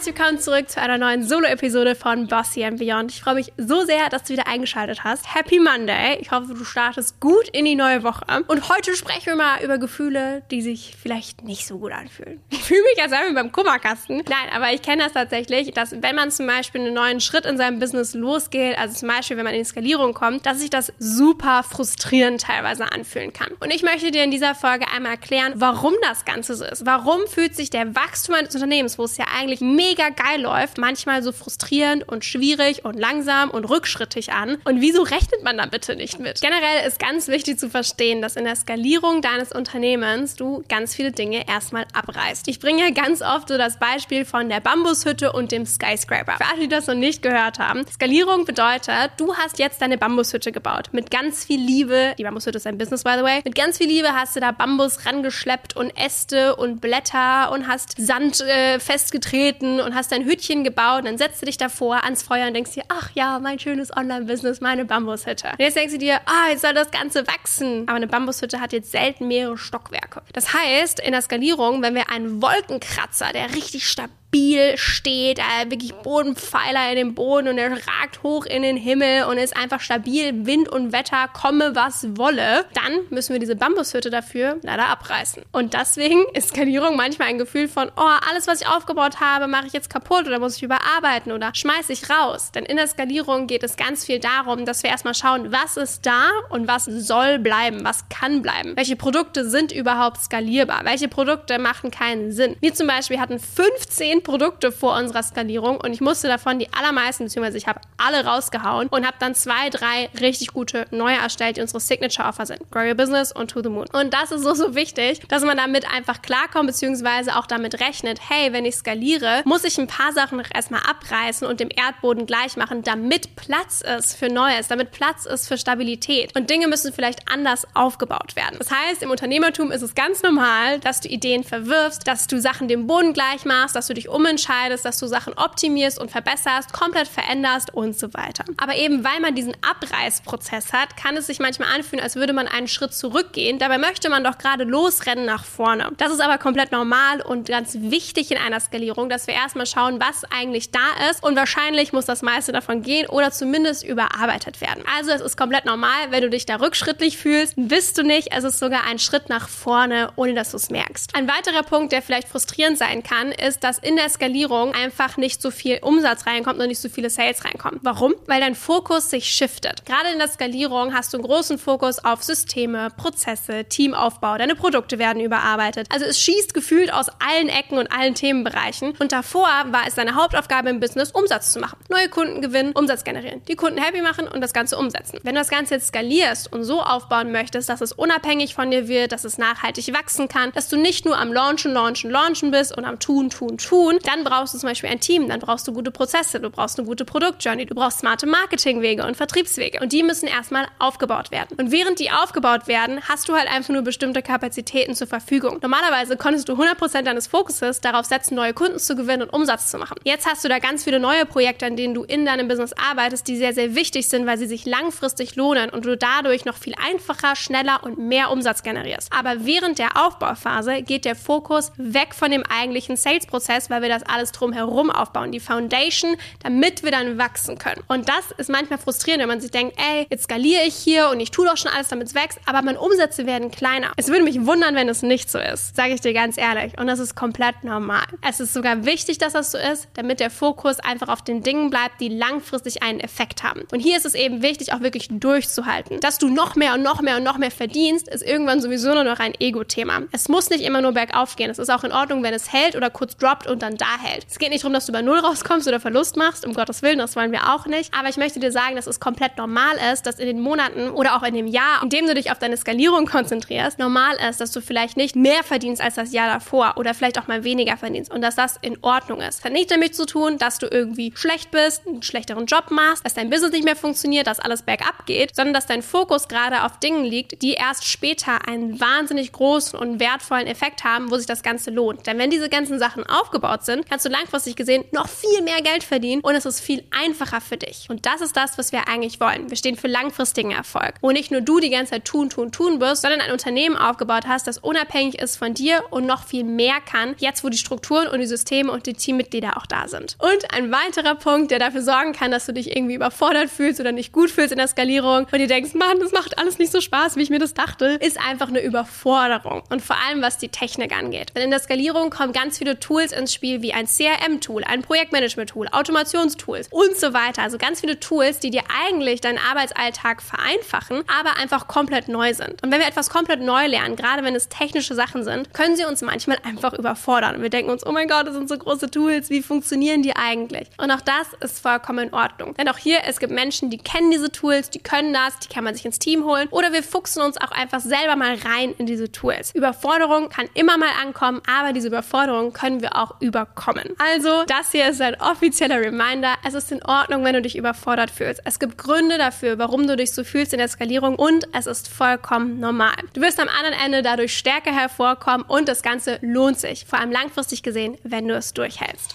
Herzlich willkommen zurück zu einer neuen Solo-Episode von Bossy and Beyond. Ich freue mich so sehr, dass du wieder eingeschaltet hast. Happy Monday. Ich hoffe, du startest gut in die neue Woche. Und heute sprechen wir mal über Gefühle, die sich vielleicht nicht so gut anfühlen. Ich fühle mich, wären wir beim Kummerkasten. Nein, aber ich kenne das tatsächlich, dass wenn man zum Beispiel einen neuen Schritt in seinem Business losgeht, also zum Beispiel, wenn man in die Skalierung kommt, dass sich das super frustrierend teilweise anfühlen kann. Und ich möchte dir in dieser Folge einmal erklären, warum das Ganze so ist. Warum fühlt sich der Wachstum eines Unternehmens, wo es ja eigentlich mega mega geil läuft, manchmal so frustrierend und schwierig und langsam und rückschrittig an. Und wieso rechnet man da bitte nicht mit? Generell ist ganz wichtig zu verstehen, dass in der Skalierung deines Unternehmens du ganz viele Dinge erstmal abreißt. Ich bringe ja ganz oft so das Beispiel von der Bambushütte und dem Skyscraper. Für alle, die das noch nicht gehört haben. Skalierung bedeutet, du hast jetzt deine Bambushütte gebaut. Mit ganz viel Liebe. Die Bambushütte ist ein Business, by the way. Mit ganz viel Liebe hast du da Bambus rangeschleppt und Äste und Blätter und hast Sand äh, festgetreten und hast dein Hütchen gebaut. Und dann setzt du dich davor ans Feuer und denkst dir, ach ja, mein schönes Online-Business, meine Bambushütte. Und jetzt denkst du dir, ah, jetzt soll das Ganze wachsen. Aber eine Bambushütte hat jetzt selten mehrere Stockwerke. Das heißt, in der Skalierung, wenn wir einen Wolkenkratzer, der richtig stabil stabil steht, äh, wirklich Bodenpfeiler in den Boden und er ragt hoch in den Himmel und ist einfach stabil, Wind und Wetter, komme was wolle, dann müssen wir diese Bambushütte dafür leider abreißen. Und deswegen ist Skalierung manchmal ein Gefühl von, oh, alles, was ich aufgebaut habe, mache ich jetzt kaputt oder muss ich überarbeiten oder schmeiße ich raus. Denn in der Skalierung geht es ganz viel darum, dass wir erstmal schauen, was ist da und was soll bleiben, was kann bleiben. Welche Produkte sind überhaupt skalierbar? Welche Produkte machen keinen Sinn? Wir zum Beispiel hatten 15 Produkte vor unserer Skalierung und ich musste davon die allermeisten, beziehungsweise ich habe alle rausgehauen und habe dann zwei, drei richtig gute neue erstellt, die unsere Signature Offer sind. Grow Your Business und To the Moon. Und das ist so, so wichtig, dass man damit einfach klarkommt, beziehungsweise auch damit rechnet, hey, wenn ich skaliere, muss ich ein paar Sachen erstmal abreißen und dem Erdboden gleich machen, damit Platz ist für Neues, damit Platz ist für Stabilität. Und Dinge müssen vielleicht anders aufgebaut werden. Das heißt, im Unternehmertum ist es ganz normal, dass du Ideen verwirfst, dass du Sachen dem Boden gleich machst, dass du dich umentscheidest, dass du Sachen optimierst und verbesserst, komplett veränderst und so weiter. Aber eben weil man diesen Abreißprozess hat, kann es sich manchmal anfühlen, als würde man einen Schritt zurückgehen. Dabei möchte man doch gerade losrennen nach vorne. Das ist aber komplett normal und ganz wichtig in einer Skalierung, dass wir erstmal schauen, was eigentlich da ist und wahrscheinlich muss das meiste davon gehen oder zumindest überarbeitet werden. Also es ist komplett normal, wenn du dich da rückschrittlich fühlst, bist du nicht. Es ist sogar ein Schritt nach vorne, ohne dass du es merkst. Ein weiterer Punkt, der vielleicht frustrierend sein kann, ist, dass in der Skalierung einfach nicht so viel Umsatz reinkommt und nicht so viele Sales reinkommen. Warum? Weil dein Fokus sich shiftet. Gerade in der Skalierung hast du einen großen Fokus auf Systeme, Prozesse, Teamaufbau, deine Produkte werden überarbeitet. Also es schießt gefühlt aus allen Ecken und allen Themenbereichen. Und davor war es deine Hauptaufgabe im Business, Umsatz zu machen. Neue Kunden gewinnen, Umsatz generieren, die Kunden happy machen und das Ganze umsetzen. Wenn du das Ganze jetzt skalierst und so aufbauen möchtest, dass es unabhängig von dir wird, dass es nachhaltig wachsen kann, dass du nicht nur am Launchen, Launchen, Launchen bist und am Tun, Tun, Tun, tun, dann brauchst du zum Beispiel ein Team, dann brauchst du gute Prozesse, du brauchst eine gute Produktjourney, du brauchst smarte Marketingwege und Vertriebswege. Und die müssen erstmal aufgebaut werden. Und während die aufgebaut werden, hast du halt einfach nur bestimmte Kapazitäten zur Verfügung. Normalerweise konntest du 100% deines Fokuses darauf setzen, neue Kunden zu gewinnen und Umsatz zu machen. Jetzt hast du da ganz viele neue Projekte, an denen du in deinem Business arbeitest, die sehr, sehr wichtig sind, weil sie sich langfristig lohnen und du dadurch noch viel einfacher, schneller und mehr Umsatz generierst. Aber während der Aufbauphase geht der Fokus weg von dem eigentlichen Sales-Prozess, weil wir das alles drumherum aufbauen, die Foundation, damit wir dann wachsen können. Und das ist manchmal frustrierend, wenn man sich denkt, ey, jetzt skaliere ich hier und ich tue doch schon alles, damit es wächst, aber meine Umsätze werden kleiner. Es würde mich wundern, wenn es nicht so ist, sage ich dir ganz ehrlich. Und das ist komplett normal. Es ist sogar wichtig, dass das so ist, damit der Fokus einfach auf den Dingen bleibt, die langfristig einen Effekt haben. Und hier ist es eben wichtig, auch wirklich durchzuhalten. Dass du noch mehr und noch mehr und noch mehr verdienst, ist irgendwann sowieso nur noch ein Ego-Thema. Es muss nicht immer nur bergauf gehen. Es ist auch in Ordnung, wenn es hält oder kurz droppt und dann dann da hält. Es geht nicht darum, dass du bei Null rauskommst oder Verlust machst, um Gottes Willen, das wollen wir auch nicht. Aber ich möchte dir sagen, dass es komplett normal ist, dass in den Monaten oder auch in dem Jahr, in dem du dich auf deine Skalierung konzentrierst, normal ist, dass du vielleicht nicht mehr verdienst als das Jahr davor oder vielleicht auch mal weniger verdienst und dass das in Ordnung ist. Das hat nicht damit zu tun, dass du irgendwie schlecht bist, einen schlechteren Job machst, dass dein Business nicht mehr funktioniert, dass alles bergab geht, sondern dass dein Fokus gerade auf Dingen liegt, die erst später einen wahnsinnig großen und wertvollen Effekt haben, wo sich das Ganze lohnt. Denn wenn diese ganzen Sachen aufgebaut sind, kannst du langfristig gesehen noch viel mehr Geld verdienen und es ist viel einfacher für dich. Und das ist das, was wir eigentlich wollen. Wir stehen für langfristigen Erfolg, wo nicht nur du die ganze Zeit tun, tun, tun wirst, sondern ein Unternehmen aufgebaut hast, das unabhängig ist von dir und noch viel mehr kann, jetzt wo die Strukturen und die Systeme und die Teammitglieder auch da sind. Und ein weiterer Punkt, der dafür sorgen kann, dass du dich irgendwie überfordert fühlst oder nicht gut fühlst in der Skalierung und dir denkst, Mann, das macht alles nicht so Spaß, wie ich mir das dachte, ist einfach eine Überforderung. Und vor allem, was die Technik angeht. Denn in der Skalierung kommen ganz viele Tools ins Spiel, wie ein CRM-Tool, ein Projektmanagement-Tool, Automationstools und so weiter. Also ganz viele Tools, die dir eigentlich deinen Arbeitsalltag vereinfachen, aber einfach komplett neu sind. Und wenn wir etwas komplett neu lernen, gerade wenn es technische Sachen sind, können sie uns manchmal einfach überfordern. Und wir denken uns, oh mein Gott, das sind so große Tools, wie funktionieren die eigentlich? Und auch das ist vollkommen in Ordnung. Denn auch hier, es gibt Menschen, die kennen diese Tools, die können das, die kann man sich ins Team holen oder wir fuchsen uns auch einfach selber mal rein in diese Tools. Überforderung kann immer mal ankommen, aber diese Überforderung können wir auch überkommen. Also, das hier ist ein offizieller Reminder. Es ist in Ordnung, wenn du dich überfordert fühlst. Es gibt Gründe dafür, warum du dich so fühlst in der Skalierung und es ist vollkommen normal. Du wirst am anderen Ende dadurch stärker hervorkommen und das Ganze lohnt sich, vor allem langfristig gesehen, wenn du es durchhältst.